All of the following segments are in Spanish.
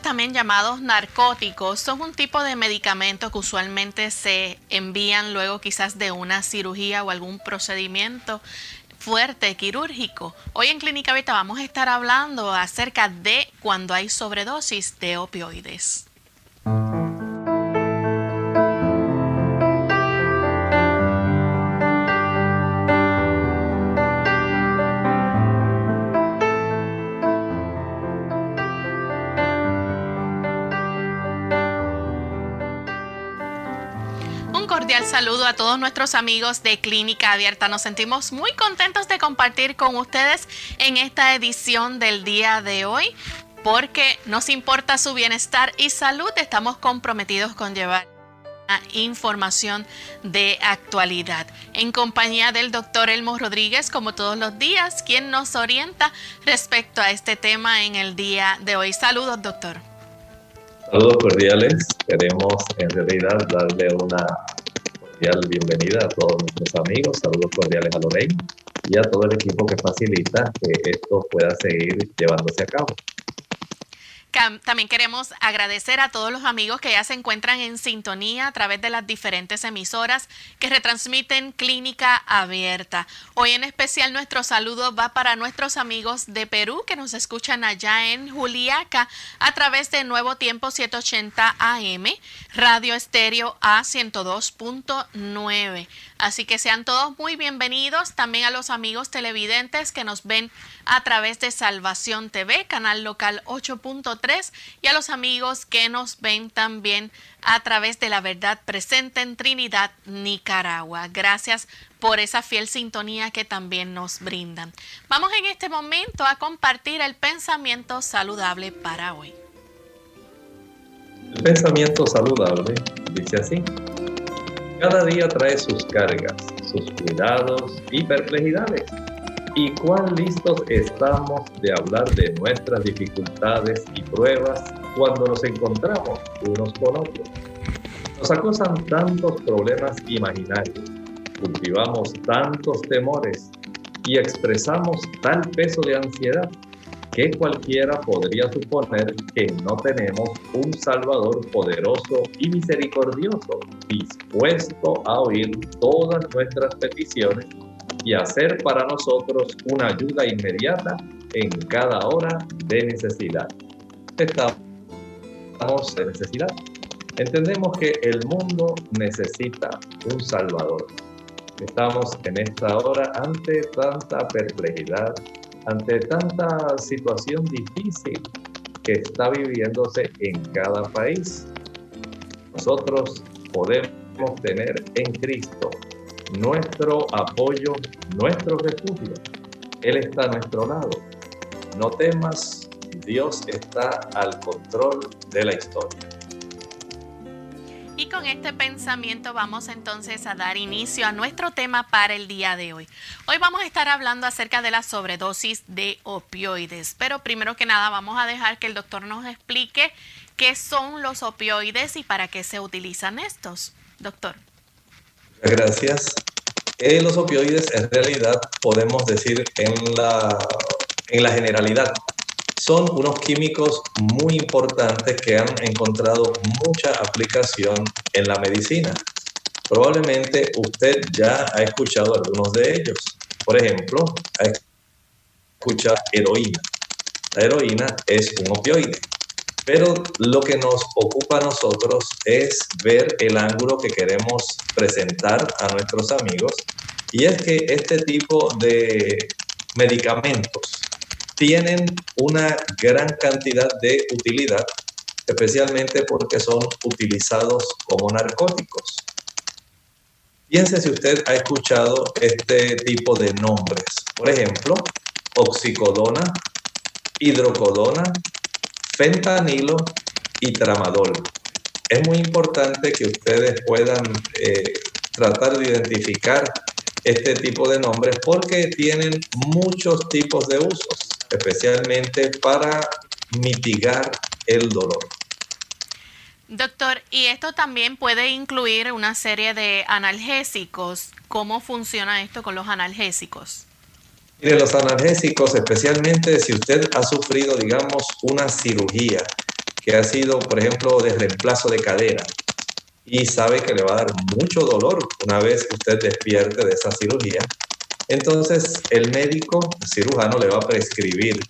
También llamados narcóticos, son un tipo de medicamento que usualmente se envían luego quizás de una cirugía o algún procedimiento fuerte quirúrgico. Hoy en Clínica Vita vamos a estar hablando acerca de cuando hay sobredosis de opioides. Saludo a todos nuestros amigos de Clínica Abierta. Nos sentimos muy contentos de compartir con ustedes en esta edición del día de hoy porque nos importa su bienestar y salud. Estamos comprometidos con llevar información de actualidad. En compañía del doctor Elmo Rodríguez, como todos los días, quien nos orienta respecto a este tema en el día de hoy. Saludos, doctor. Saludos cordiales. Queremos en realidad darle una bienvenida a todos nuestros amigos, saludos cordiales a Lorraine y a todo el equipo que facilita que esto pueda seguir llevándose a cabo. También queremos agradecer a todos los amigos que ya se encuentran en sintonía a través de las diferentes emisoras que retransmiten Clínica Abierta. Hoy en especial nuestro saludo va para nuestros amigos de Perú que nos escuchan allá en Juliaca a través de Nuevo Tiempo 780 AM, Radio Estéreo A 102.9. Así que sean todos muy bienvenidos también a los amigos televidentes que nos ven a través de Salvación TV, canal local 8.3, y a los amigos que nos ven también a través de La Verdad Presente en Trinidad, Nicaragua. Gracias por esa fiel sintonía que también nos brindan. Vamos en este momento a compartir el pensamiento saludable para hoy. El pensamiento saludable dice así. Cada día trae sus cargas, sus cuidados y perplejidades y cuán listos estamos de hablar de nuestras dificultades y pruebas cuando nos encontramos unos con otros. Nos acosan tantos problemas imaginarios, cultivamos tantos temores y expresamos tal peso de ansiedad que cualquiera podría suponer que no tenemos un Salvador poderoso y misericordioso, dispuesto a oír todas nuestras peticiones y hacer para nosotros una ayuda inmediata en cada hora de necesidad. Estamos de necesidad. Entendemos que el mundo necesita un Salvador. Estamos en esta hora ante tanta perplejidad, ante tanta situación difícil que está viviéndose en cada país. Nosotros podemos tener en Cristo nuestro apoyo, nuestro refugio. Él está a nuestro lado. No temas, Dios está al control de la historia. Y con este pensamiento vamos entonces a dar inicio a nuestro tema para el día de hoy. Hoy vamos a estar hablando acerca de la sobredosis de opioides, pero primero que nada vamos a dejar que el doctor nos explique qué son los opioides y para qué se utilizan estos. Doctor. Gracias. Eh, los opioides en realidad podemos decir en la, en la generalidad son unos químicos muy importantes que han encontrado mucha aplicación en la medicina. Probablemente usted ya ha escuchado algunos de ellos. Por ejemplo, ha escuchado heroína. La heroína es un opioide. Pero lo que nos ocupa a nosotros es ver el ángulo que queremos presentar a nuestros amigos y es que este tipo de medicamentos tienen una gran cantidad de utilidad, especialmente porque son utilizados como narcóticos. Piense si usted ha escuchado este tipo de nombres. Por ejemplo, oxicodona, hidrocodona, fentanilo y tramadol. Es muy importante que ustedes puedan eh, tratar de identificar este tipo de nombres porque tienen muchos tipos de usos, especialmente para mitigar el dolor. Doctor, y esto también puede incluir una serie de analgésicos. ¿Cómo funciona esto con los analgésicos? Mire, los analgésicos, especialmente si usted ha sufrido, digamos, una cirugía que ha sido, por ejemplo, de reemplazo de cadera y sabe que le va a dar mucho dolor una vez que usted despierte de esa cirugía, entonces el médico el cirujano le va a prescribir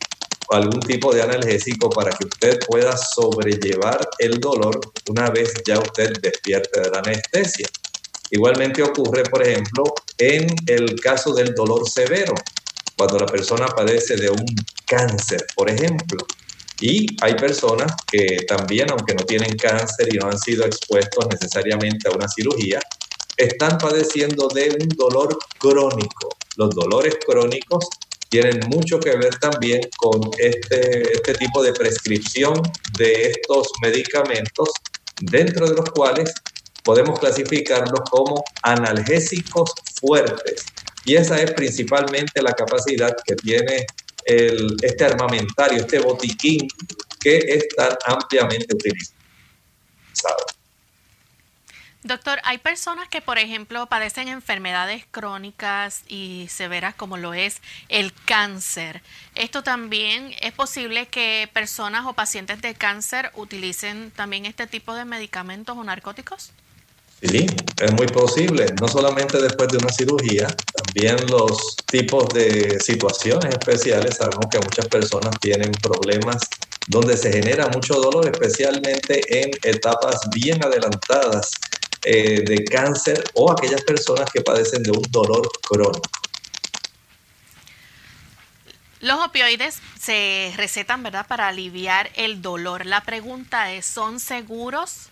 algún tipo de analgésico para que usted pueda sobrellevar el dolor una vez ya usted despierte de la anestesia. Igualmente ocurre, por ejemplo, en el caso del dolor severo cuando la persona padece de un cáncer, por ejemplo. Y hay personas que también, aunque no tienen cáncer y no han sido expuestos necesariamente a una cirugía, están padeciendo de un dolor crónico. Los dolores crónicos tienen mucho que ver también con este, este tipo de prescripción de estos medicamentos, dentro de los cuales podemos clasificarlos como analgésicos fuertes, y esa es principalmente la capacidad que tiene este armamentario, este botiquín que es tan ampliamente utilizado. Doctor, hay personas que, por ejemplo, padecen enfermedades crónicas y severas como lo es el cáncer. ¿Esto también es posible que personas o pacientes de cáncer utilicen también este tipo de medicamentos o narcóticos? Sí, es muy posible, no solamente después de una cirugía, también los tipos de situaciones especiales, sabemos que muchas personas tienen problemas donde se genera mucho dolor, especialmente en etapas bien adelantadas eh, de cáncer o aquellas personas que padecen de un dolor crónico. Los opioides se recetan, ¿verdad?, para aliviar el dolor. La pregunta es, ¿son seguros?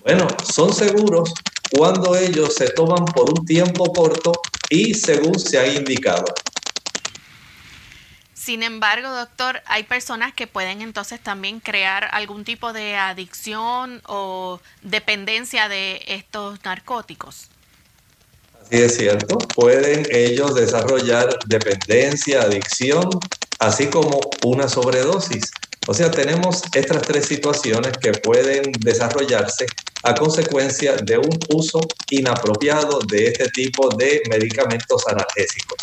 Bueno, son seguros cuando ellos se toman por un tiempo corto y según se ha indicado. Sin embargo, doctor, hay personas que pueden entonces también crear algún tipo de adicción o dependencia de estos narcóticos. Así es cierto, pueden ellos desarrollar dependencia, adicción, así como una sobredosis. O sea, tenemos estas tres situaciones que pueden desarrollarse a consecuencia de un uso inapropiado de este tipo de medicamentos analgésicos.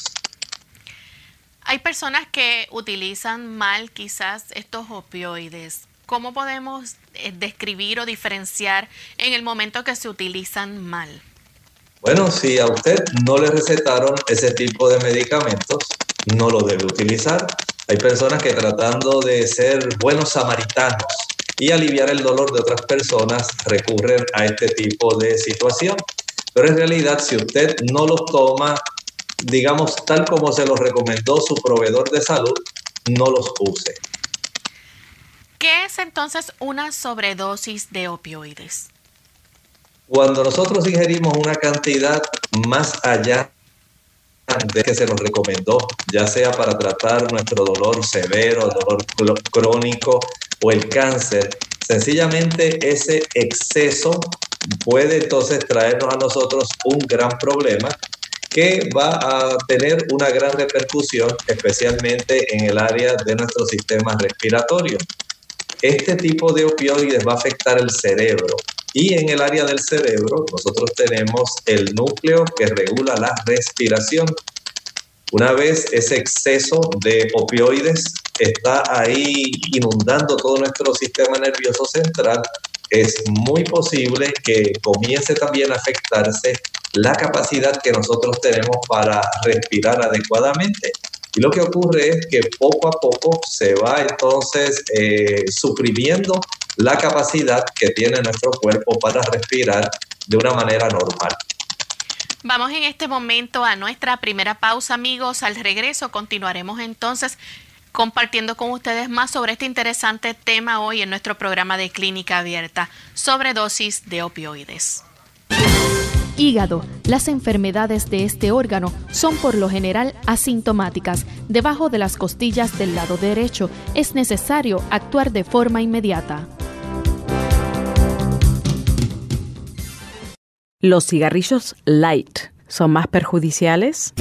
Hay personas que utilizan mal quizás estos opioides. ¿Cómo podemos eh, describir o diferenciar en el momento que se utilizan mal? Bueno, si a usted no le recetaron ese tipo de medicamentos, no lo debe utilizar. Hay personas que tratando de ser buenos samaritanos y aliviar el dolor de otras personas recurren a este tipo de situación. Pero en realidad, si usted no los toma, digamos, tal como se los recomendó su proveedor de salud, no los use. ¿Qué es entonces una sobredosis de opioides? Cuando nosotros ingerimos una cantidad más allá de que se nos recomendó, ya sea para tratar nuestro dolor severo, dolor crónico o el cáncer, sencillamente ese exceso puede entonces traernos a nosotros un gran problema que va a tener una gran repercusión, especialmente en el área de nuestro sistema respiratorio. Este tipo de opioides va a afectar el cerebro y en el área del cerebro nosotros tenemos el núcleo que regula la respiración. Una vez ese exceso de opioides está ahí inundando todo nuestro sistema nervioso central, es muy posible que comience también a afectarse la capacidad que nosotros tenemos para respirar adecuadamente. Y lo que ocurre es que poco a poco se va entonces eh, suprimiendo la capacidad que tiene nuestro cuerpo para respirar de una manera normal. Vamos en este momento a nuestra primera pausa, amigos. Al regreso continuaremos entonces compartiendo con ustedes más sobre este interesante tema hoy en nuestro programa de clínica abierta, sobredosis de opioides. Hígado. Las enfermedades de este órgano son por lo general asintomáticas. Debajo de las costillas del lado derecho es necesario actuar de forma inmediata. ¿Los cigarrillos light son más perjudiciales?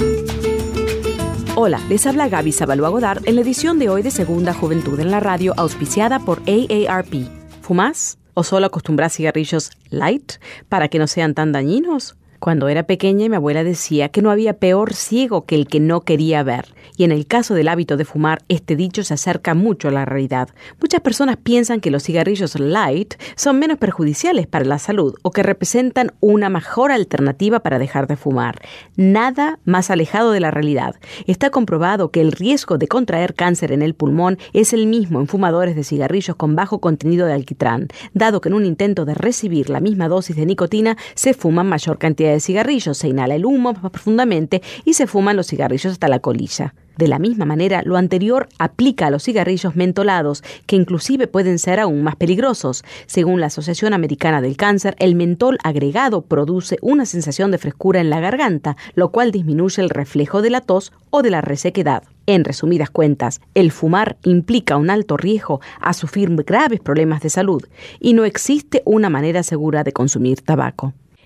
Hola, les habla Gaby Zabalúa Godard en la edición de hoy de Segunda Juventud en la radio auspiciada por AARP. ¿Fumás? ¿O solo acostumbras cigarrillos light para que no sean tan dañinos? Cuando era pequeña mi abuela decía que no había peor ciego que el que no quería ver y en el caso del hábito de fumar, este dicho se acerca mucho a la realidad. Muchas personas piensan que los cigarrillos light son menos perjudiciales para la salud o que representan una mejor alternativa para dejar de fumar. Nada más alejado de la realidad. Está comprobado que el riesgo de contraer cáncer en el pulmón es el mismo en fumadores de cigarrillos con bajo contenido de alquitrán, dado que en un intento de recibir la misma dosis de nicotina se fuman mayor cantidad de cigarrillos, se inhala el humo más profundamente y se fuman los cigarrillos hasta la colilla. De la misma manera, lo anterior aplica a los cigarrillos mentolados, que inclusive pueden ser aún más peligrosos. Según la Asociación Americana del Cáncer, el mentol agregado produce una sensación de frescura en la garganta, lo cual disminuye el reflejo de la tos o de la resequedad. En resumidas cuentas, el fumar implica un alto riesgo a sufrir graves problemas de salud y no existe una manera segura de consumir tabaco.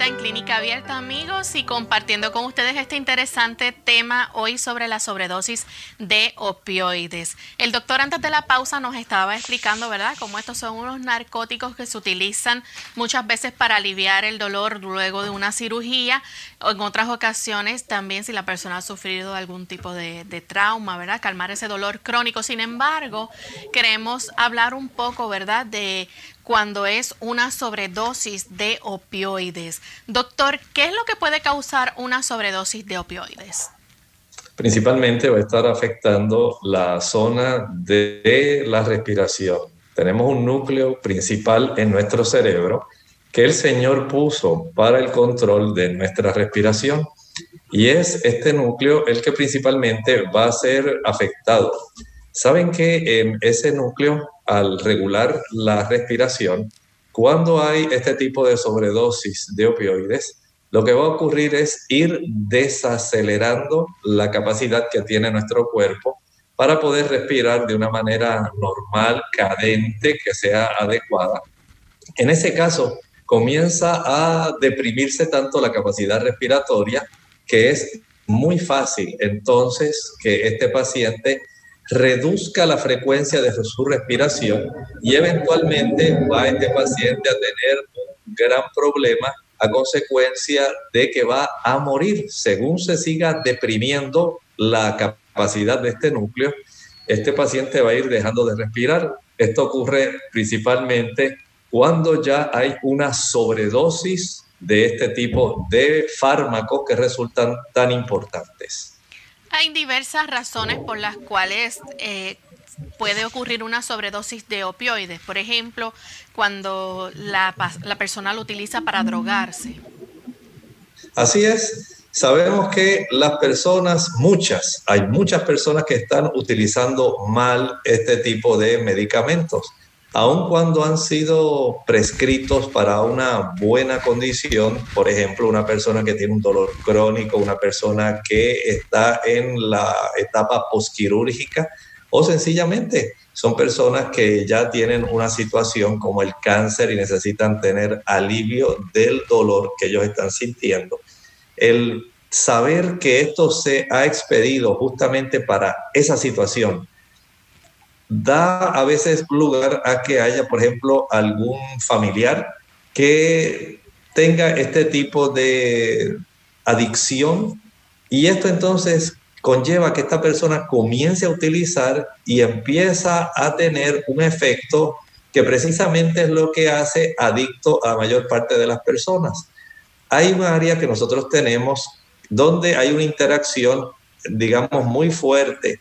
En Clínica Abierta, amigos, y compartiendo con ustedes este interesante tema hoy sobre la sobredosis de opioides. El doctor antes de la pausa nos estaba explicando, ¿verdad?, cómo estos son unos narcóticos que se utilizan muchas veces para aliviar el dolor luego de una cirugía o en otras ocasiones también si la persona ha sufrido algún tipo de, de trauma, ¿verdad?, calmar ese dolor crónico. Sin embargo, queremos hablar un poco, ¿verdad?, de cuando es una sobredosis de opioides. Doctor, ¿qué es lo que puede causar una sobredosis de opioides? Principalmente va a estar afectando la zona de la respiración. Tenemos un núcleo principal en nuestro cerebro que el Señor puso para el control de nuestra respiración. Y es este núcleo el que principalmente va a ser afectado. Saben que en ese núcleo al regular la respiración, cuando hay este tipo de sobredosis de opioides, lo que va a ocurrir es ir desacelerando la capacidad que tiene nuestro cuerpo para poder respirar de una manera normal, cadente, que sea adecuada. En ese caso, comienza a deprimirse tanto la capacidad respiratoria que es muy fácil entonces que este paciente reduzca la frecuencia de su respiración y eventualmente va este paciente a tener un gran problema a consecuencia de que va a morir según se siga deprimiendo la capacidad de este núcleo. Este paciente va a ir dejando de respirar. Esto ocurre principalmente cuando ya hay una sobredosis de este tipo de fármacos que resultan tan importantes. Hay diversas razones por las cuales eh, puede ocurrir una sobredosis de opioides. Por ejemplo, cuando la, la persona lo utiliza para drogarse. Así es. Sabemos que las personas, muchas, hay muchas personas que están utilizando mal este tipo de medicamentos aun cuando han sido prescritos para una buena condición, por ejemplo, una persona que tiene un dolor crónico, una persona que está en la etapa posquirúrgica, o sencillamente son personas que ya tienen una situación como el cáncer y necesitan tener alivio del dolor que ellos están sintiendo. El saber que esto se ha expedido justamente para esa situación, da a veces lugar a que haya, por ejemplo, algún familiar que tenga este tipo de adicción y esto entonces conlleva que esta persona comience a utilizar y empieza a tener un efecto que precisamente es lo que hace adicto a la mayor parte de las personas. Hay un área que nosotros tenemos donde hay una interacción, digamos, muy fuerte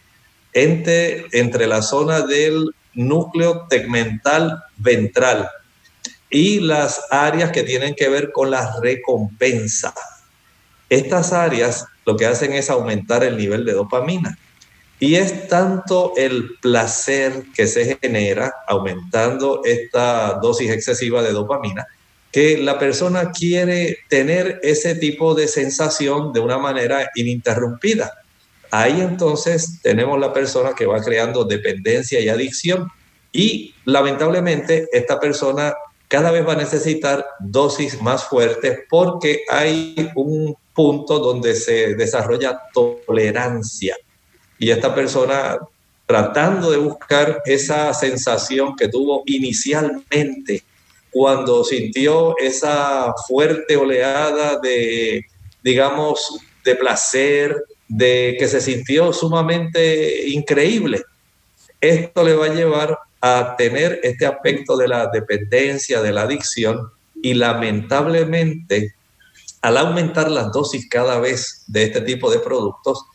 entre, entre la zona del núcleo tegmental ventral y las áreas que tienen que ver con la recompensa. Estas áreas lo que hacen es aumentar el nivel de dopamina. Y es tanto el placer que se genera aumentando esta dosis excesiva de dopamina que la persona quiere tener ese tipo de sensación de una manera ininterrumpida. Ahí entonces tenemos la persona que va creando dependencia y adicción. Y lamentablemente esta persona cada vez va a necesitar dosis más fuertes porque hay un punto donde se desarrolla tolerancia. Y esta persona tratando de buscar esa sensación que tuvo inicialmente cuando sintió esa fuerte oleada de, digamos, de placer, de que se sintió sumamente increíble. Esto le va a llevar a tener este aspecto de la dependencia, de la adicción y lamentablemente al aumentar las dosis cada vez de este tipo de productos,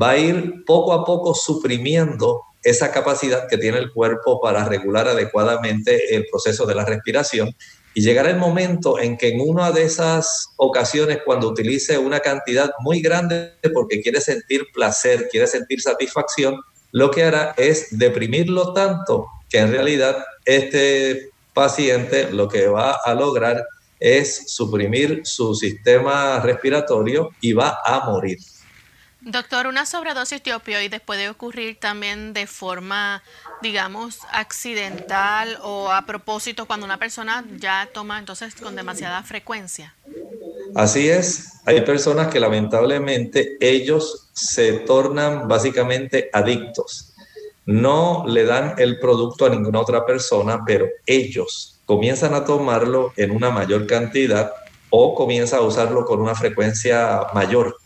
va a ir poco a poco suprimiendo esa capacidad que tiene el cuerpo para regular adecuadamente el proceso de la respiración y llegará el momento en que en una de esas ocasiones, cuando utilice una cantidad muy grande porque quiere sentir placer, quiere sentir satisfacción, lo que hará es deprimirlo tanto que en realidad este paciente lo que va a lograr es suprimir su sistema respiratorio y va a morir. Doctor, una sobredosis de opioides puede ocurrir también de forma, digamos, accidental o a propósito cuando una persona ya toma entonces con demasiada frecuencia. Así es, hay personas que lamentablemente ellos se tornan básicamente adictos. No le dan el producto a ninguna otra persona, pero ellos comienzan a tomarlo en una mayor cantidad o comienzan a usarlo con una frecuencia mayor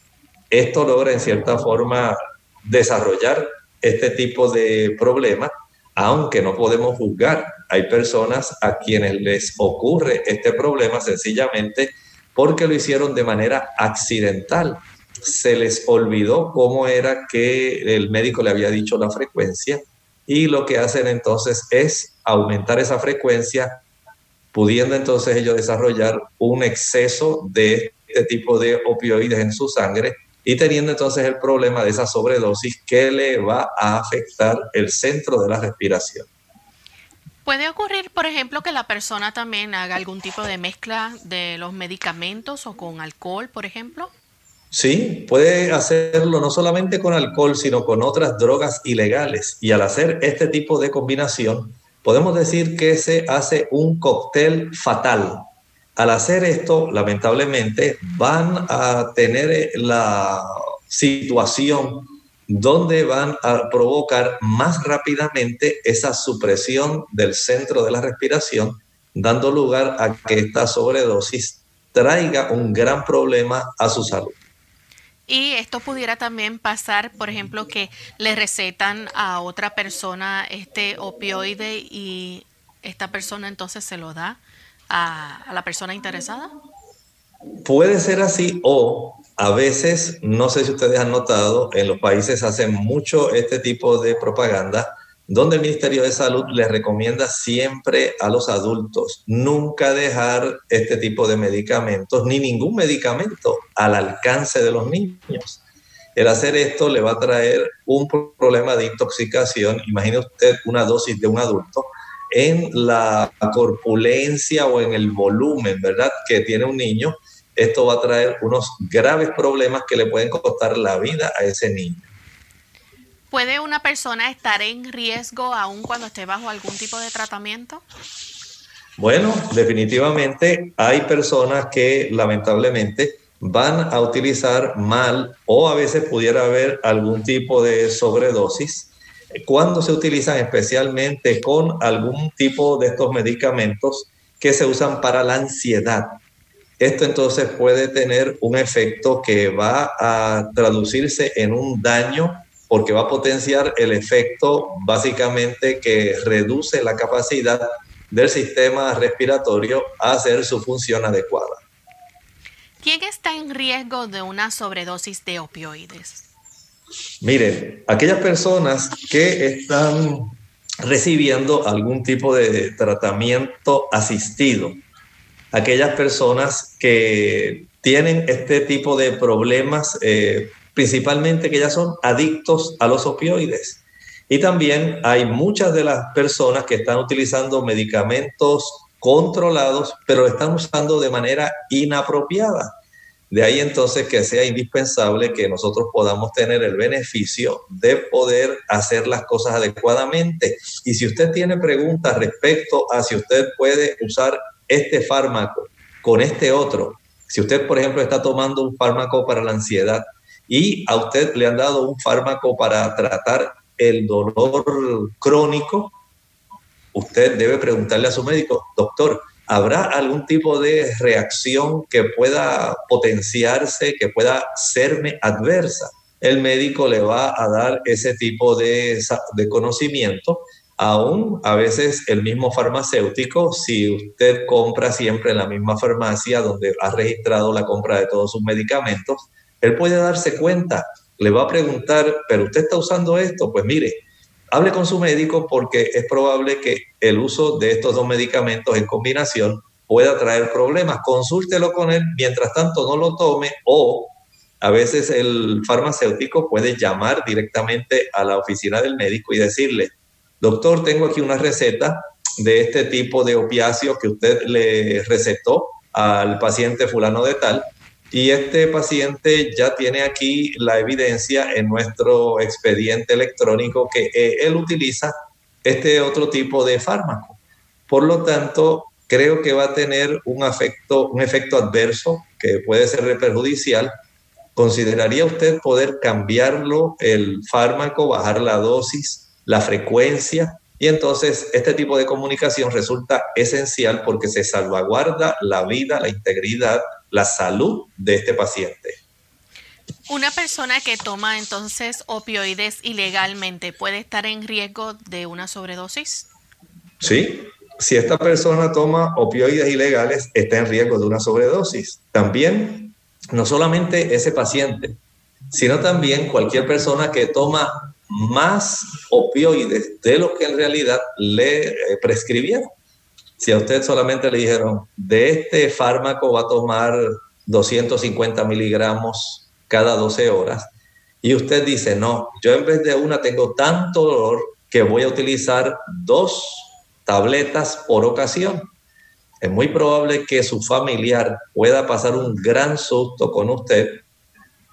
esto logra en cierta forma desarrollar este tipo de problema, aunque no podemos juzgar. Hay personas a quienes les ocurre este problema sencillamente porque lo hicieron de manera accidental. Se les olvidó cómo era que el médico le había dicho la frecuencia y lo que hacen entonces es aumentar esa frecuencia, pudiendo entonces ellos desarrollar un exceso de este tipo de opioides en su sangre y teniendo entonces el problema de esa sobredosis que le va a afectar el centro de la respiración. ¿Puede ocurrir, por ejemplo, que la persona también haga algún tipo de mezcla de los medicamentos o con alcohol, por ejemplo? Sí, puede hacerlo no solamente con alcohol, sino con otras drogas ilegales. Y al hacer este tipo de combinación, podemos decir que se hace un cóctel fatal al hacer esto, lamentablemente, van a tener la situación donde van a provocar más rápidamente esa supresión del centro de la respiración, dando lugar a que esta sobredosis traiga un gran problema a su salud. Y esto pudiera también pasar, por ejemplo, que le recetan a otra persona este opioide y esta persona entonces se lo da a, la persona interesada? Puede ser así o a veces, no sé si ustedes han notado, en los países hacen mucho este tipo de propaganda donde el Ministerio de Salud les recomienda siempre a los adultos nunca dejar este tipo de medicamentos ni ningún medicamento al alcance de los niños. El hacer esto le va a traer un problema de intoxicación. Imagine usted una dosis de un adulto en la corpulencia o en el volumen, ¿verdad?, que tiene un niño, esto va a traer unos graves problemas que le pueden costar la vida a ese niño. ¿Puede una persona estar en riesgo aún cuando esté bajo algún tipo de tratamiento? Bueno, definitivamente hay personas que lamentablemente van a utilizar mal o a veces pudiera haber algún tipo de sobredosis cuando se utilizan especialmente con algún tipo de estos medicamentos que se usan para la ansiedad. Esto entonces puede tener un efecto que va a traducirse en un daño porque va a potenciar el efecto básicamente que reduce la capacidad del sistema respiratorio a hacer su función adecuada. ¿Quién está en riesgo de una sobredosis de opioides? Miren, aquellas personas que están recibiendo algún tipo de tratamiento asistido, aquellas personas que tienen este tipo de problemas, eh, principalmente que ya son adictos a los opioides. Y también hay muchas de las personas que están utilizando medicamentos controlados, pero están usando de manera inapropiada. De ahí entonces que sea indispensable que nosotros podamos tener el beneficio de poder hacer las cosas adecuadamente. Y si usted tiene preguntas respecto a si usted puede usar este fármaco con este otro, si usted, por ejemplo, está tomando un fármaco para la ansiedad y a usted le han dado un fármaco para tratar el dolor crónico, usted debe preguntarle a su médico, doctor, ¿Habrá algún tipo de reacción que pueda potenciarse, que pueda serme adversa? El médico le va a dar ese tipo de, de conocimiento. Aún a veces el mismo farmacéutico, si usted compra siempre en la misma farmacia donde ha registrado la compra de todos sus medicamentos, él puede darse cuenta, le va a preguntar, pero usted está usando esto, pues mire, hable con su médico porque es probable que el uso de estos dos medicamentos en combinación pueda traer problemas. Consúltelo con él, mientras tanto no lo tome o a veces el farmacéutico puede llamar directamente a la oficina del médico y decirle, doctor, tengo aquí una receta de este tipo de opiáceo que usted le recetó al paciente fulano de tal y este paciente ya tiene aquí la evidencia en nuestro expediente electrónico que eh, él utiliza este otro tipo de fármaco. Por lo tanto, creo que va a tener un, efecto, adverso que puede ser perjudicial. ¿Consideraría usted poder cambiarlo, el fármaco, bajar la dosis, la frecuencia? Y entonces este tipo de comunicación resulta esencial porque se salvaguarda la vida, la integridad, la salud de este paciente. Una persona que toma entonces opioides ilegalmente puede estar en riesgo de una sobredosis. Sí, si esta persona toma opioides ilegales, está en riesgo de una sobredosis. También, no solamente ese paciente, sino también cualquier persona que toma más opioides de lo que en realidad le eh, prescribieron. Si a usted solamente le dijeron, de este fármaco va a tomar 250 miligramos cada 12 horas, y usted dice, no, yo en vez de una tengo tanto dolor que voy a utilizar dos tabletas por ocasión. Es muy probable que su familiar pueda pasar un gran susto con usted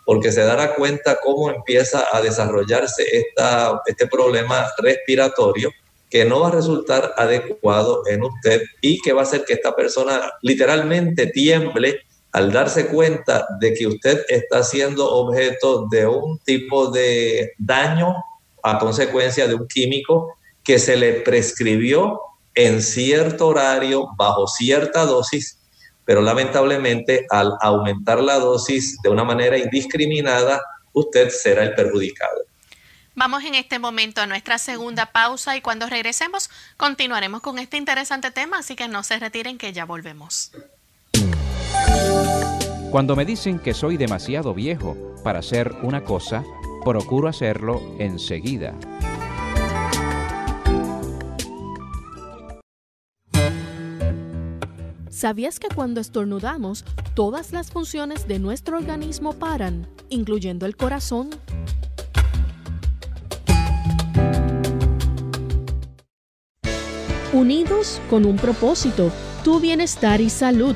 porque se dará cuenta cómo empieza a desarrollarse esta, este problema respiratorio que no va a resultar adecuado en usted y que va a hacer que esta persona literalmente tiemble al darse cuenta de que usted está siendo objeto de un tipo de daño a consecuencia de un químico que se le prescribió en cierto horario, bajo cierta dosis, pero lamentablemente al aumentar la dosis de una manera indiscriminada, usted será el perjudicado. Vamos en este momento a nuestra segunda pausa y cuando regresemos continuaremos con este interesante tema, así que no se retiren que ya volvemos. Cuando me dicen que soy demasiado viejo para hacer una cosa, procuro hacerlo enseguida. ¿Sabías que cuando estornudamos, todas las funciones de nuestro organismo paran, incluyendo el corazón? Unidos con un propósito, tu bienestar y salud.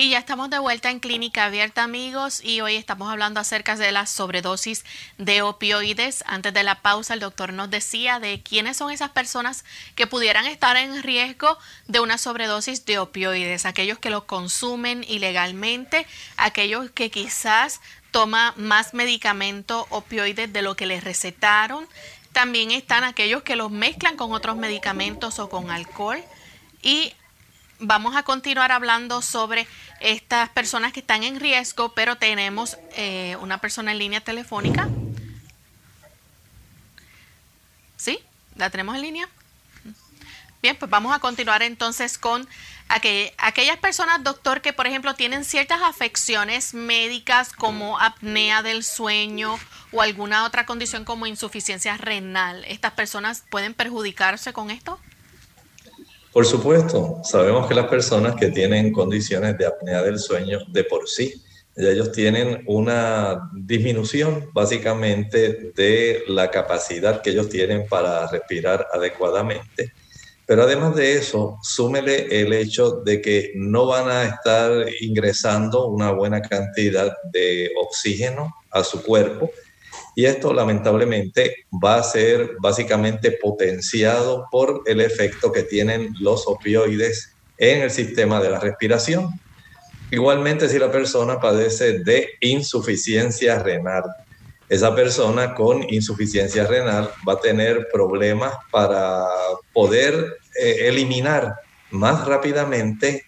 Y ya estamos de vuelta en Clínica Abierta, amigos, y hoy estamos hablando acerca de la sobredosis de opioides. Antes de la pausa, el doctor nos decía de quiénes son esas personas que pudieran estar en riesgo de una sobredosis de opioides, aquellos que los consumen ilegalmente, aquellos que quizás toman más medicamento opioides de lo que les recetaron. También están aquellos que los mezclan con otros medicamentos o con alcohol. Y vamos a continuar hablando sobre estas personas que están en riesgo, pero tenemos eh, una persona en línea telefónica. ¿Sí? ¿La tenemos en línea? Bien, pues vamos a continuar entonces con aquellas personas, doctor, que por ejemplo tienen ciertas afecciones médicas como apnea del sueño o alguna otra condición como insuficiencia renal. ¿Estas personas pueden perjudicarse con esto? Por supuesto, sabemos que las personas que tienen condiciones de apnea del sueño de por sí, ellos tienen una disminución básicamente de la capacidad que ellos tienen para respirar adecuadamente. Pero además de eso, súmele el hecho de que no van a estar ingresando una buena cantidad de oxígeno a su cuerpo y esto lamentablemente va a ser básicamente potenciado por el efecto que tienen los opioides en el sistema de la respiración. Igualmente si la persona padece de insuficiencia renal, esa persona con insuficiencia renal va a tener problemas para poder eh, eliminar más rápidamente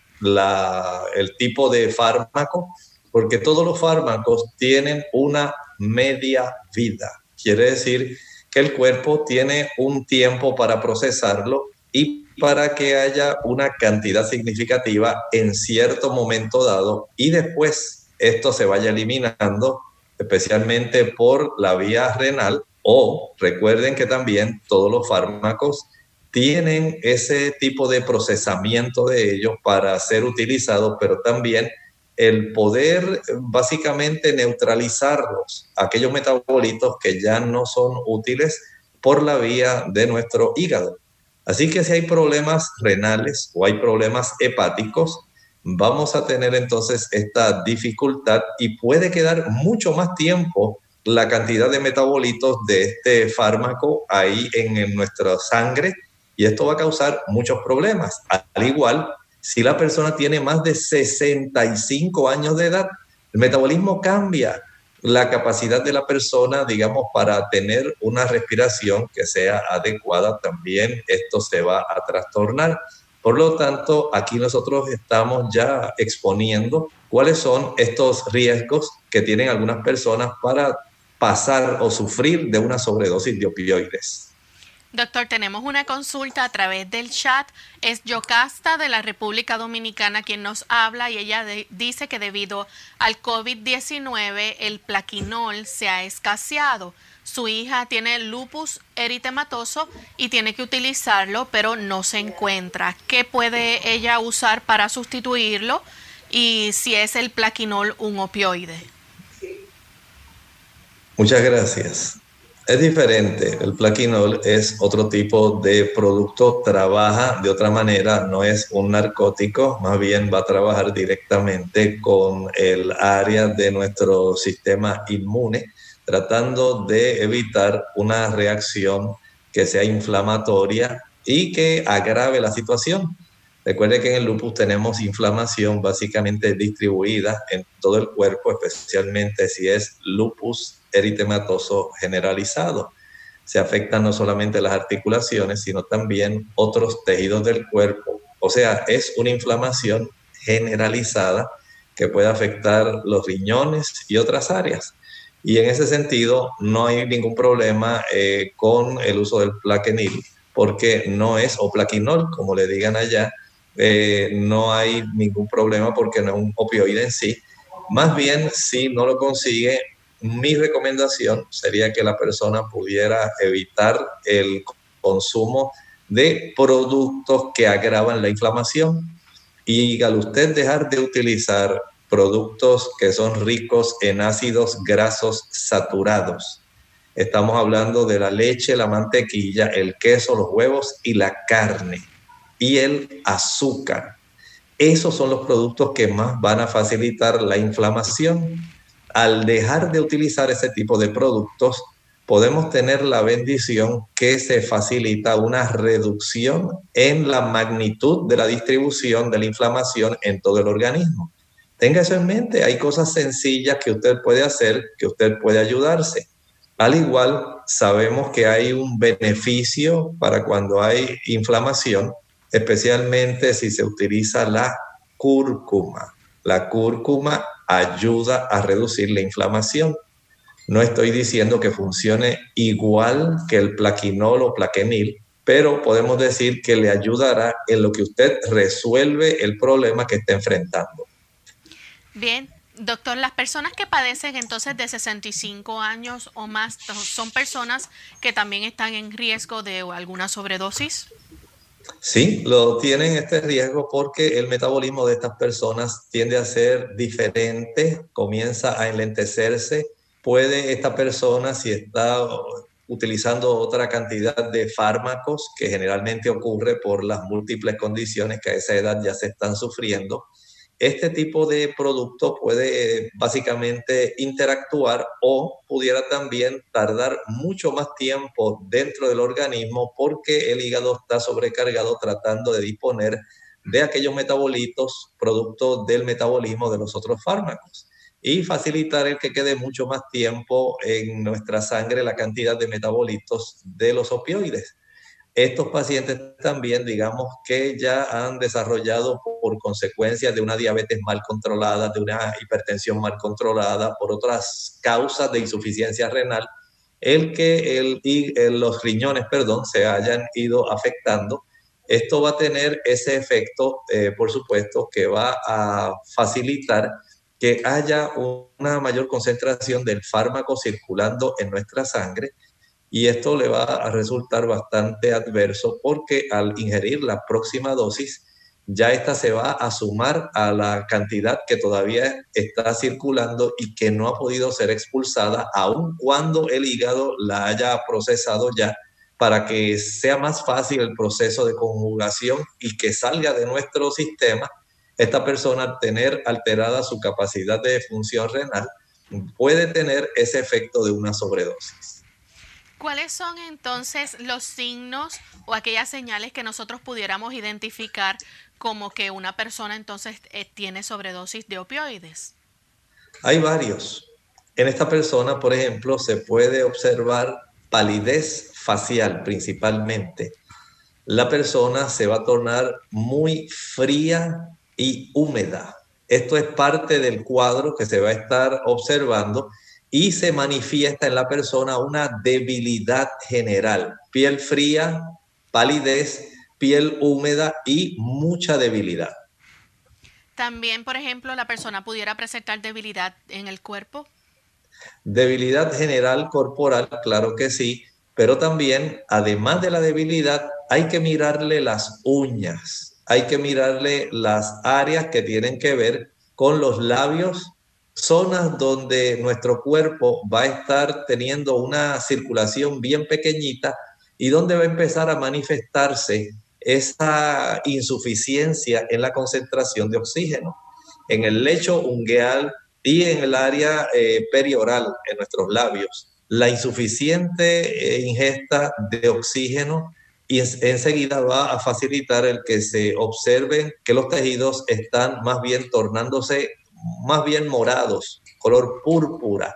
el tipo de fármaco, porque todos los fármacos tienen una media vida. Quiere decir que el cuerpo tiene un tiempo para procesarlo y para que haya una cantidad significativa en cierto momento dado y después esto se vaya eliminando, especialmente por la vía renal o recuerden que también todos los fármacos tienen ese tipo de procesamiento de ellos para ser utilizados, pero también el poder básicamente neutralizarlos, aquellos metabolitos que ya no son útiles por la vía de nuestro hígado. Así que si hay problemas renales o hay problemas hepáticos, vamos a tener entonces esta dificultad y puede quedar mucho más tiempo la cantidad de metabolitos de este fármaco ahí en, nuestra sangre y esto va a causar muchos problemas. Al igual, si la persona tiene más de 65 años de edad, el metabolismo cambia la capacidad de la persona, digamos, para tener una respiración que sea adecuada, también esto se va a trastornar. Por lo tanto, aquí nosotros estamos ya exponiendo cuáles son estos riesgos que tienen algunas personas para pasar o sufrir de una sobredosis de opioides. Doctor, tenemos una consulta a través del chat. Es Yocasta de la República Dominicana quien nos habla y ella dice que debido al COVID-19 el plaquinol se ha escaseado. Su hija tiene lupus eritematoso y tiene que utilizarlo, pero no se encuentra. ¿Qué puede ella usar para sustituirlo? Y si es el plaquinol un opioide. Muchas gracias. Es diferente, el plaquinol es otro tipo de producto, trabaja de otra manera, no es un narcótico, más bien va a trabajar directamente con el área de nuestro sistema inmune, tratando de evitar una reacción que sea inflamatoria y que agrave la situación. Recuerde que en el lupus tenemos inflamación básicamente distribuida en todo el cuerpo, especialmente si es lupus eritematoso generalizado. Se afectan no solamente las articulaciones, sino también otros tejidos del cuerpo. O sea, es una inflamación generalizada que puede afectar los riñones y otras áreas. Y en ese sentido, no hay ningún problema eh, con el uso del plaquenil, porque no es, o plaquinol, como le digan allá, eh, no hay ningún problema porque no es un opioide en sí. Más bien, si no lo consigue, mi recomendación sería que la persona pudiera evitar el consumo de productos que agravan la inflamación y al usted dejar de utilizar productos que son ricos en ácidos grasos saturados. Estamos hablando de la leche, la mantequilla, el queso, los huevos y la carne y el azúcar. Esos son los productos que más van a facilitar la inflamación al dejar de utilizar ese tipo de productos, podemos tener la bendición que se facilita una reducción en la magnitud de la distribución de la inflamación en todo el organismo. Tenga eso en mente, hay cosas sencillas que usted puede hacer, que usted puede ayudarse. Al igual, sabemos que hay un beneficio para cuando hay inflamación, especialmente si se utiliza la cúrcuma. La cúrcuma ayuda a reducir la inflamación. No estoy diciendo que funcione igual que el plaquinol o plaquenil, pero podemos decir que le ayudará en lo que usted resuelve el problema que está enfrentando. Bien, doctor, las personas que padecen entonces de 65 años o más son personas que también están en riesgo de alguna sobredosis. Sí, lo tienen este riesgo porque el metabolismo de estas personas tiende a ser diferente, comienza a enlentecerse. Puede esta persona, si está utilizando otra cantidad de fármacos que generalmente ocurre por las múltiples condiciones que a esa edad ya se están sufriendo. Este tipo de producto puede básicamente interactuar o pudiera también tardar mucho más tiempo dentro del organismo porque el hígado está sobrecargado tratando de disponer de aquellos metabolitos producto del metabolismo de los otros fármacos y facilitar el que quede mucho más tiempo en nuestra sangre la cantidad de metabolitos de los opioides. Estos pacientes también, digamos que ya han desarrollado por consecuencia de una diabetes mal controlada, de una hipertensión mal controlada, por otras causas de insuficiencia renal, el que el, los riñones, perdón, se hayan ido afectando. Esto va a tener ese efecto, eh, por supuesto, que va a facilitar que haya una mayor concentración del fármaco circulando en nuestra sangre y esto le va a resultar bastante adverso porque al ingerir la próxima dosis ya esta se va a sumar a la cantidad que todavía está circulando y que no ha podido ser expulsada aun cuando el hígado la haya procesado ya para que sea más fácil el proceso de conjugación y que salga de nuestro sistema esta persona tener alterada su capacidad de función renal puede tener ese efecto de una sobredosis. ¿Cuáles son entonces los signos o aquellas señales que nosotros pudiéramos identificar como que una persona entonces eh, tiene sobredosis de opioides? Hay varios. En esta persona, por ejemplo, se puede observar palidez facial principalmente. La persona se va a tornar muy fría y húmeda. Esto es parte del cuadro que se va a estar observando y se manifiesta en la persona una debilidad general, piel fría, palidez, piel húmeda y mucha debilidad. También, por ejemplo, la persona pudiera presentar debilidad en el cuerpo. Debilidad general corporal, claro que sí, pero también, además de la debilidad, hay que mirarle las uñas hay que mirarle las áreas que tienen que ver con los labios, zonas donde nuestro cuerpo va a estar teniendo una circulación bien pequeñita y donde va a empezar a manifestarse esa insuficiencia en la concentración de oxígeno. En el lecho ungueal y en el área eh, perioral, en nuestros labios, la insuficiente eh, ingesta de oxígeno y enseguida va a facilitar el que se observe que los tejidos están más bien tornándose más bien morados, color púrpura.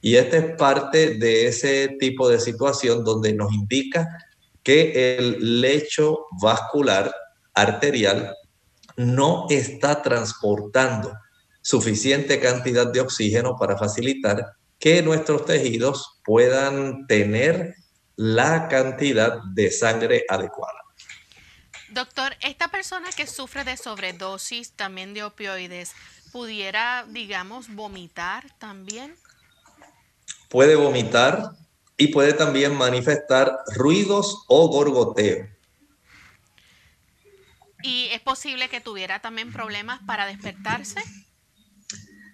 Y esta es parte de ese tipo de situación donde nos indica que el lecho vascular arterial no está transportando suficiente cantidad de oxígeno para facilitar que nuestros tejidos puedan tener la cantidad de sangre adecuada. Doctor, esta persona que sufre de sobredosis también de opioides, ¿pudiera, digamos, vomitar también? Puede vomitar y puede también manifestar ruidos o gorgoteo. ¿Y es posible que tuviera también problemas para despertarse?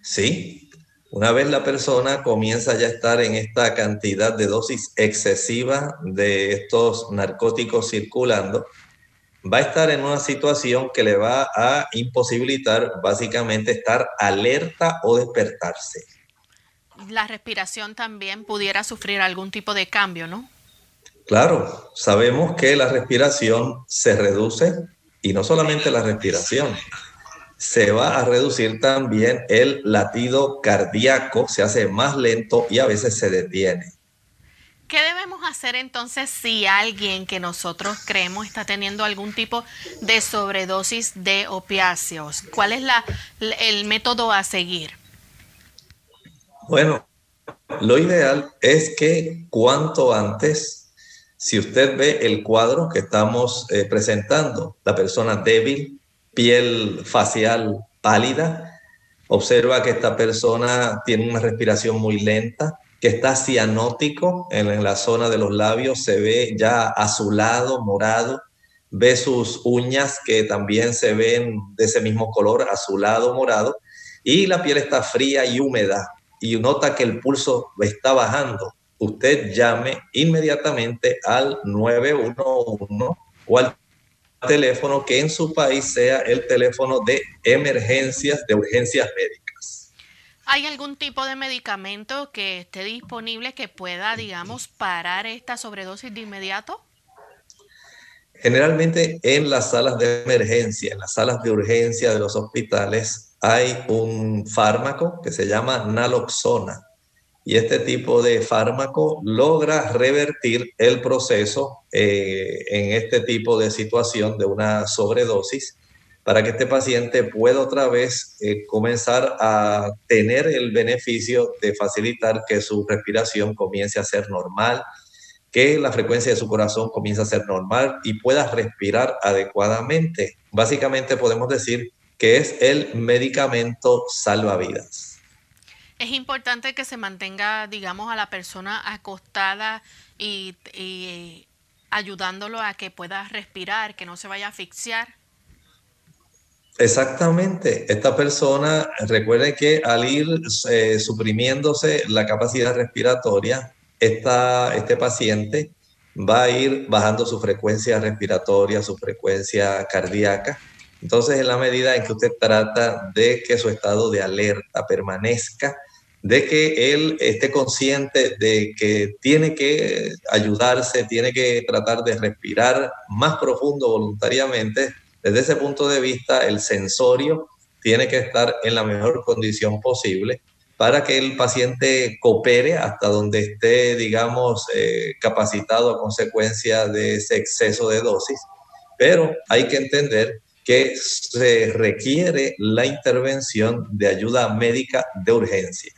Sí, una vez la persona comienza ya a estar en esta cantidad de dosis excesiva de estos narcóticos circulando, va a estar en una situación que le va a imposibilitar básicamente estar alerta o despertarse. La respiración también pudiera sufrir algún tipo de cambio, ¿no? Claro, sabemos que la respiración se reduce y no solamente la respiración, se va a reducir también el latido cardíaco, se hace más lento y a veces se detiene. ¿Qué debemos hacer entonces si alguien que nosotros creemos está teniendo algún tipo de sobredosis de opiáceos? ¿Cuál es el método a seguir? Bueno, lo ideal es que cuanto antes, si usted ve el cuadro que estamos eh, presentando, la persona débil, piel facial pálida. Observa que esta persona tiene una respiración muy lenta, que está cianótico en, la zona de los labios, se ve ya azulado, morado. Ve sus uñas que también se ven de ese mismo color, azulado, morado. Y la piel está fría y húmeda. Y nota que el pulso está bajando. usted llame inmediatamente al 911 o al teléfono que en su país sea el teléfono de emergencias, de urgencias médicas. ¿Hay algún tipo de medicamento que esté disponible que pueda, digamos, parar esta sobredosis de inmediato? Generalmente en las salas de emergencia, en las salas de urgencia de los hospitales, hay un fármaco que se llama naloxona y este tipo de fármaco logra revertir el proceso eh, en este tipo de situación de una sobredosis para que este paciente pueda otra vez eh, comenzar a tener el beneficio de facilitar que su respiración comience a ser normal, que la frecuencia de su corazón comience a ser normal y pueda respirar adecuadamente. Básicamente podemos decir que es el medicamento salvavidas. Es importante que se mantenga, digamos, a la persona acostada y, ayudándolo a que pueda respirar, que no se vaya a asfixiar. Exactamente. Esta persona, recuerde que al ir eh, suprimiéndose la capacidad respiratoria, esta, este paciente va a ir bajando su frecuencia respiratoria, su frecuencia cardíaca. Entonces, en la medida en que usted trata de que su estado de alerta permanezca, de que él esté consciente de que tiene que ayudarse, tiene que tratar de respirar más profundo voluntariamente. Desde ese punto de vista, el sensorio tiene que estar en la mejor condición posible para que el paciente coopere hasta donde esté, digamos, eh, capacitado a consecuencia de ese exceso de dosis. Pero hay que entender que se requiere la intervención de ayuda médica de urgencia.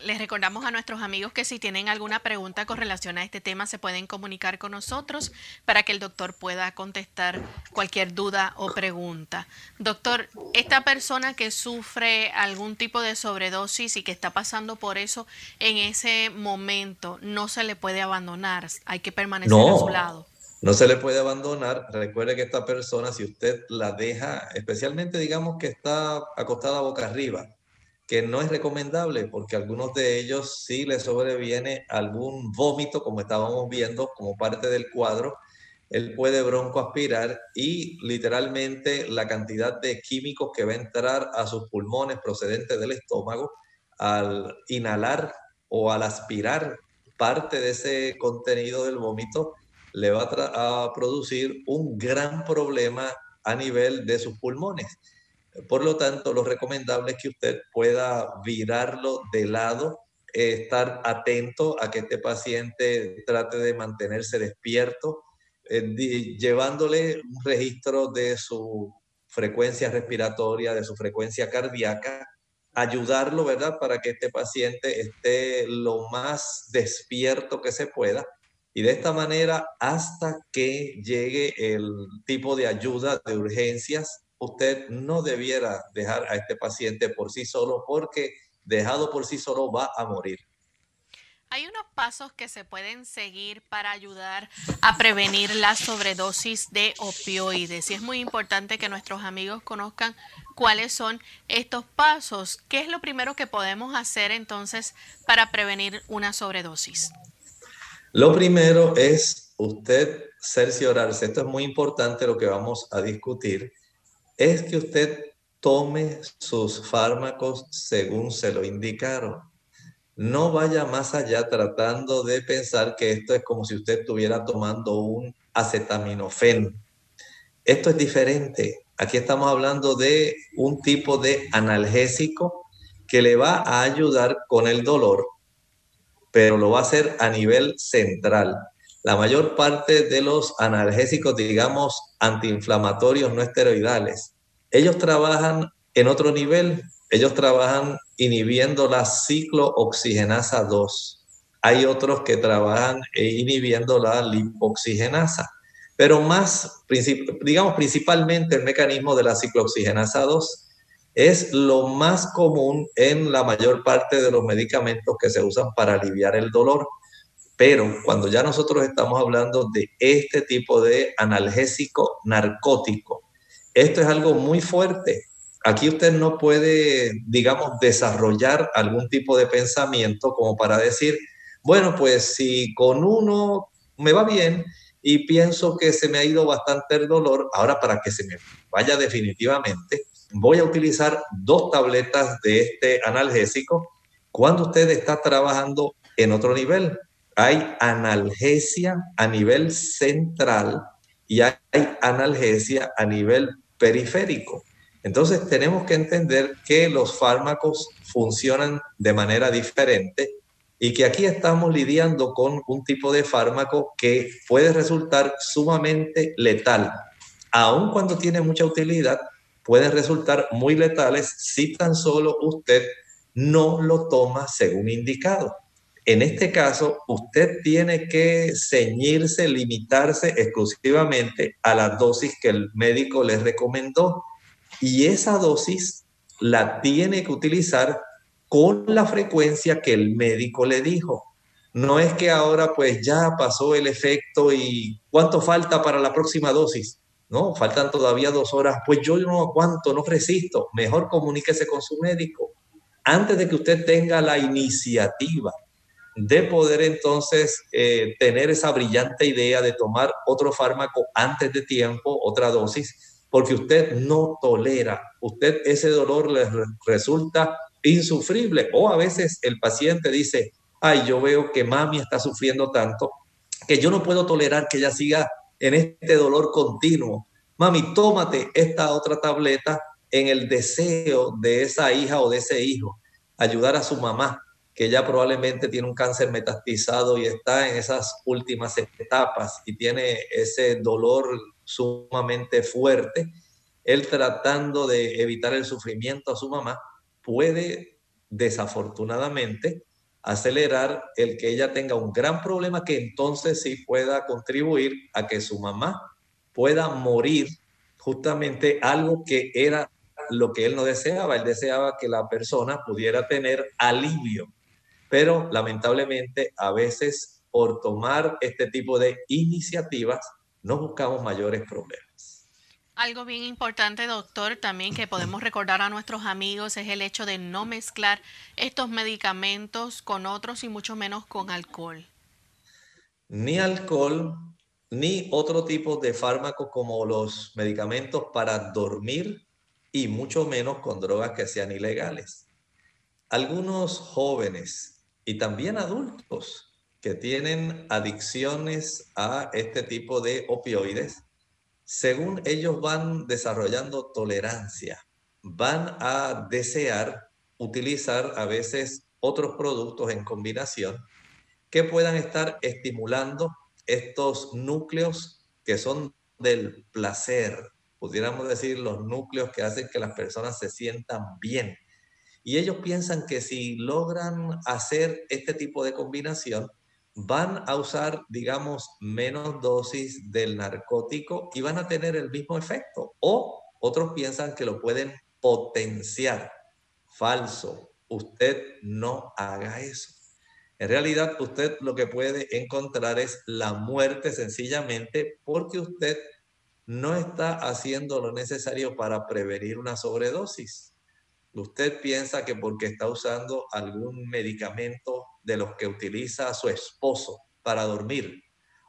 Les recordamos a nuestros amigos que si tienen alguna pregunta con relación a este tema se pueden comunicar con nosotros para que el doctor pueda contestar cualquier duda o pregunta. Doctor, esta persona que sufre algún tipo de sobredosis y que está pasando por eso en ese momento no se le puede abandonar, hay que permanecer a su lado. No se le puede abandonar. Recuerde que esta persona, si usted la deja, especialmente digamos que está acostada boca arriba, que no es recomendable porque algunos de ellos sí les sobreviene algún vómito, como estábamos viendo, como parte del cuadro. Él puede broncoaspirar y literalmente la cantidad de químicos que va a entrar a sus pulmones procedentes del estómago al inhalar o al aspirar parte de ese contenido del vómito le va a producir un gran problema a nivel de sus pulmones. Por lo tanto, lo recomendable es que usted pueda virarlo de lado, estar atento a que este paciente trate de mantenerse despierto, eh, llevándole un registro de su frecuencia respiratoria, de su frecuencia cardíaca, ayudarlo, ¿verdad? Para que este paciente esté lo más despierto que se pueda. Y de esta manera, hasta que llegue el tipo de ayuda de urgencias usted no debiera dejar a este paciente por sí solo porque dejado por sí solo va a morir. Hay unos pasos que se pueden seguir para ayudar a prevenir la sobredosis de opioides y es muy importante que nuestros amigos conozcan cuáles son estos pasos. ¿Qué es lo primero que podemos hacer entonces para prevenir una sobredosis? Lo primero es usted cerciorarse, esto es muy importante lo que vamos a discutir, es que usted tome sus fármacos según se lo indicaron. No vaya más allá tratando de pensar que esto es como si usted estuviera tomando un acetaminofén. Esto es diferente. Aquí estamos hablando de un tipo de analgésico que le va a ayudar con el dolor, pero lo va a hacer a nivel central. La mayor parte de los analgésicos, digamos, antiinflamatorios no esteroidales, ellos trabajan en otro nivel. Ellos trabajan inhibiendo la ciclooxigenasa 2. Hay otros que trabajan inhibiendo la lipoxigenasa. Pero más, digamos, principalmente el mecanismo de la ciclooxigenasa 2 es lo más común en la mayor parte de los medicamentos que se usan para aliviar el dolor. Pero cuando ya nosotros estamos hablando de este tipo de analgésico narcótico, esto es algo muy fuerte. Aquí usted no puede, digamos, desarrollar algún tipo de pensamiento como para decir, bueno, pues si con uno me va bien y pienso que se me ha ido bastante el dolor, ahora para que se me vaya definitivamente, voy a utilizar dos tabletas de este analgésico cuando usted está trabajando en otro nivel. Hay analgesia a nivel central y hay analgesia a nivel periférico. Entonces tenemos que entender que los fármacos funcionan de manera diferente y que aquí estamos lidiando con un tipo de fármaco que puede resultar sumamente letal. Aun cuando tiene mucha utilidad, pueden resultar muy letales si tan solo usted no lo toma según indicado. En este caso, usted tiene que ceñirse, limitarse exclusivamente a la dosis que el médico le recomendó y esa dosis la tiene que utilizar con la frecuencia que el médico le dijo. No es que ahora pues ya pasó el efecto y cuánto falta para la próxima dosis. No, faltan todavía dos horas. Pues yo no aguanto, no resisto. Mejor comuníquese con su médico antes de que usted tenga la iniciativa de poder entonces eh, tener esa brillante idea de tomar otro fármaco antes de tiempo, otra dosis, porque usted no tolera, usted ese dolor le resulta insufrible o a veces el paciente dice, ay, yo veo que mami está sufriendo tanto que yo no puedo tolerar que ella siga en este dolor continuo. Mami, tómate esta otra tableta en el deseo de esa hija o de ese hijo, ayudar a su mamá que ya probablemente tiene un cáncer metastizado y está en esas últimas etapas y tiene ese dolor sumamente fuerte, él tratando de evitar el sufrimiento a su mamá, puede desafortunadamente acelerar el que ella tenga un gran problema que entonces sí pueda contribuir a que su mamá pueda morir justamente algo que era lo que él no deseaba. Él deseaba que la persona pudiera tener alivio pero lamentablemente a veces por tomar este tipo de iniciativas no buscamos mayores problemas. Algo bien importante, doctor, también que podemos recordar a nuestros amigos es el hecho de no mezclar estos medicamentos con otros y mucho menos con alcohol. Ni alcohol, ni otro tipo de fármacos como los medicamentos para dormir y mucho menos con drogas que sean ilegales. Algunos jóvenes y también adultos que tienen adicciones a este tipo de opioides, según ellos van desarrollando tolerancia, van a desear utilizar a veces otros productos en combinación que puedan estar estimulando estos núcleos que son del placer, pudiéramos decir los núcleos que hacen que las personas se sientan bien, y ellos piensan que si logran hacer este tipo de combinación, van a usar, digamos, menos dosis del narcótico y van a tener el mismo efecto. O otros piensan que lo pueden potenciar. Falso. Usted no haga eso. En realidad, usted lo que puede encontrar es la muerte sencillamente porque usted no está haciendo lo necesario para prevenir una sobredosis usted piensa que porque está usando algún medicamento de los que utiliza su esposo para dormir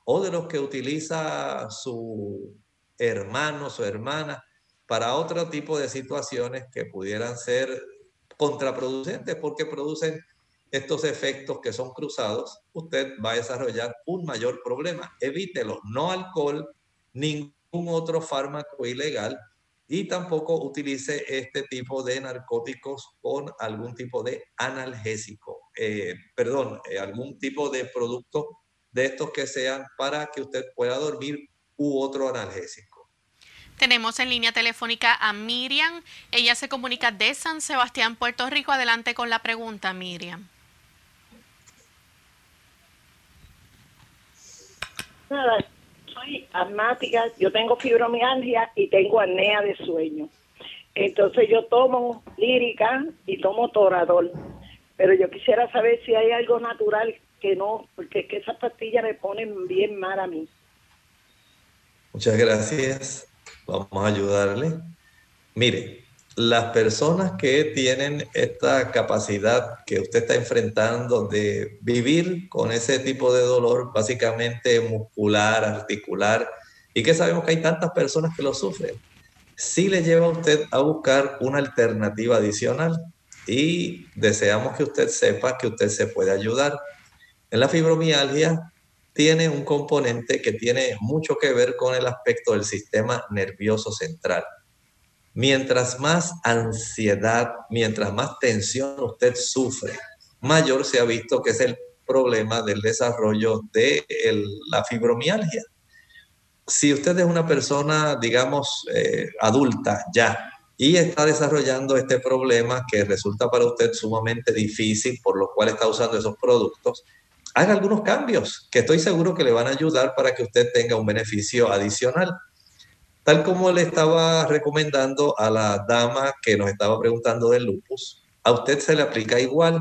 o de los que utiliza su hermano, su hermana, para otro tipo de situaciones que pudieran ser contraproducentes porque producen estos efectos que son cruzados, usted va a desarrollar un mayor problema. Evítelo, no alcohol, ningún otro fármaco ilegal y tampoco utilice este tipo de narcóticos con algún tipo de analgésico, eh, perdón, eh, algún tipo de producto de estos que sean para que usted pueda dormir u otro analgésico. Tenemos en línea telefónica a Miriam. Ella se comunica de San Sebastián, Puerto Rico. Adelante con la pregunta, Miriam. Soy asmática, yo tengo fibromialgia y tengo apnea de sueño. Entonces yo tomo lírica y tomo toradol. Pero yo quisiera saber si hay algo natural que no, porque es que esas pastillas me ponen bien mal a mí. Muchas gracias. Vamos a ayudarle. Mire, las personas que tienen esta capacidad que usted está enfrentando de vivir con ese tipo de dolor, básicamente muscular, articular, y que sabemos que hay tantas personas que lo sufren, sí le lleva a usted a buscar una alternativa adicional y deseamos que usted sepa que usted se puede ayudar. En la fibromialgia tiene un componente que tiene mucho que ver con el aspecto del sistema nervioso central. Mientras más ansiedad, mientras más tensión usted sufre, mayor se ha visto que es el problema del desarrollo de la fibromialgia. Si usted es una persona, digamos, eh, adulta ya y está desarrollando este problema que resulta para usted sumamente difícil, por lo cual está usando esos productos, haga algunos cambios que estoy seguro que le van a ayudar para que usted tenga un beneficio adicional. Tal como le estaba recomendando a la dama que nos estaba preguntando del lupus, a usted se le aplica igual.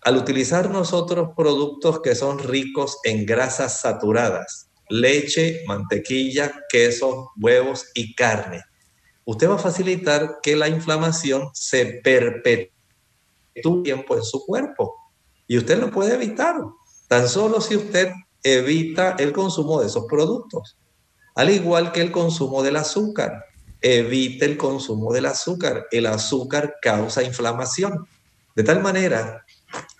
Al utilizar nosotros productos que son ricos en grasas saturadas, leche, mantequilla, queso, huevos y carne, usted va a facilitar que la inflamación se perpetúe tiempo en su cuerpo. Y usted lo puede evitar, tan solo si usted evita el consumo de esos productos. Al igual que el consumo del azúcar. Evite el consumo del azúcar. El azúcar causa inflamación. De tal manera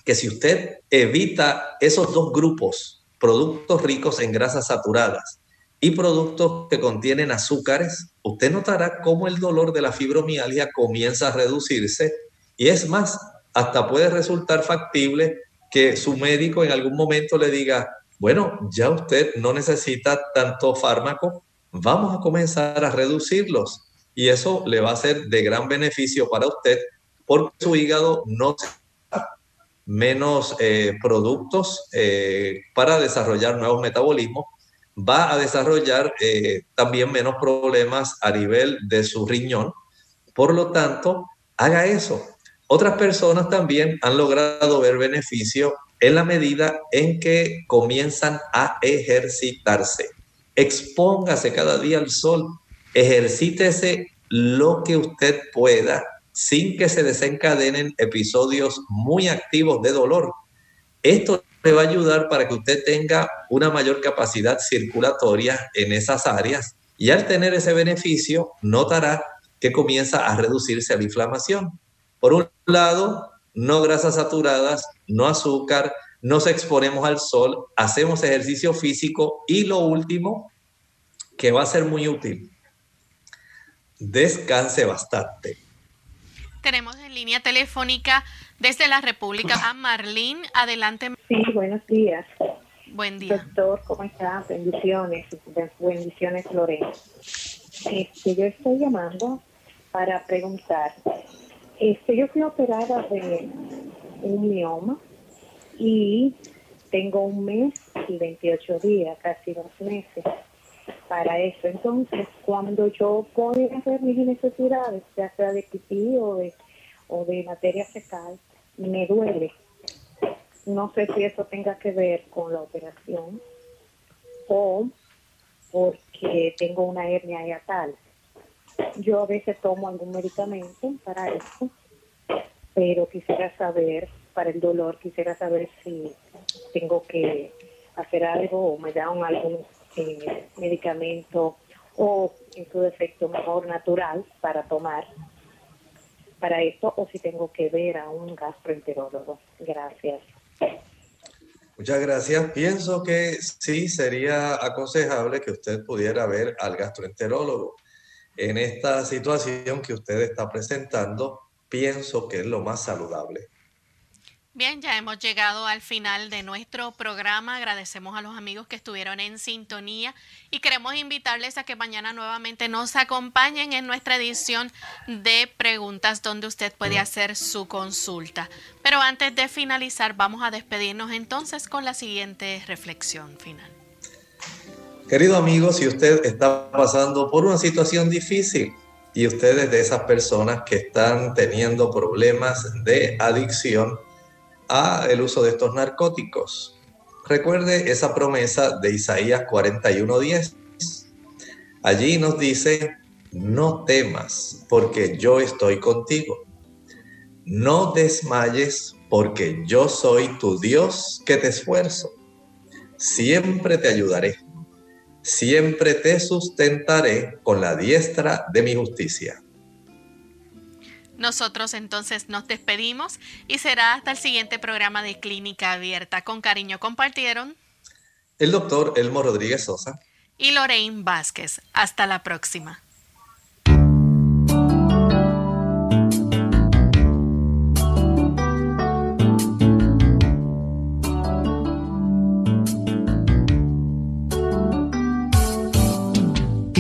que si usted evita esos dos grupos, productos ricos en grasas saturadas y productos que contienen azúcares, usted notará cómo el dolor de la fibromialgia comienza a reducirse y es más, hasta puede resultar factible que su médico en algún momento le diga, bueno, ya usted no necesita tanto fármaco, vamos a comenzar a reducirlos. Y eso le va a ser de gran beneficio para usted porque su hígado no menos eh, productos eh, para desarrollar nuevos metabolismos, va a desarrollar eh, también menos problemas a nivel de su riñón. Por lo tanto, haga eso. Otras personas también han logrado ver beneficio en la medida en que comienzan a ejercitarse. Expóngase cada día al sol, ejercítese lo que usted pueda sin que se desencadenen episodios muy activos de dolor. Esto le va a ayudar para que usted tenga una mayor capacidad circulatoria en esas áreas y al tener ese beneficio notará que comienza a reducirse la inflamación. Por un lado, no grasas saturadas, no azúcar, nos exponemos al sol, hacemos ejercicio físico y lo último, que va a ser muy útil, descanse bastante. Tenemos en línea telefónica desde la República a Marlene. Adelante. Sí, buenos días. Buen día. Doctor, ¿cómo está? Bendiciones. Bendiciones, Lorena. Este, yo estoy llamando para preguntar. Este, yo fui operada de un mioma y tengo un mes y 28 días, casi dos meses para eso. Entonces, cuando yo voy a hacer mis necesidades, ya sea de pipí o de, o de materia fecal, me duele. No sé si eso tenga que ver con la operación o porque tengo una hernia hiatal. Yo a veces tomo algún medicamento para eso, pero quisiera saber, para el dolor, quisiera saber si tengo que hacer algo o me dan algún eh, medicamento o en su defecto mejor natural para tomar para esto o si tengo que ver a un gastroenterólogo. Gracias. Muchas gracias. Pienso que sí sería aconsejable que usted pudiera ver al gastroenterólogo. En esta situación que usted está presentando, pienso que es lo más saludable. Bien, ya hemos llegado al final de nuestro programa. Agradecemos a los amigos que estuvieron en sintonía y queremos invitarles a que mañana nuevamente nos acompañen en nuestra edición de preguntas donde usted puede hacer su consulta. Pero antes de finalizar, vamos a despedirnos entonces con la siguiente reflexión final. Querido amigo, si usted está pasando por una situación difícil y usted es de esas personas que están teniendo problemas de adicción, a el uso de estos narcóticos. Recuerde esa promesa de Isaías 41:10. Allí nos dice, no temas, porque yo estoy contigo. No desmayes, porque yo soy tu Dios que te esfuerzo. Siempre te ayudaré. Siempre te sustentaré con la diestra de mi justicia. Nosotros entonces nos despedimos y será hasta el siguiente programa de Clínica Abierta. Con cariño compartieron el doctor Elmo Rodríguez Sosa y Lorraine Vázquez. Hasta la próxima.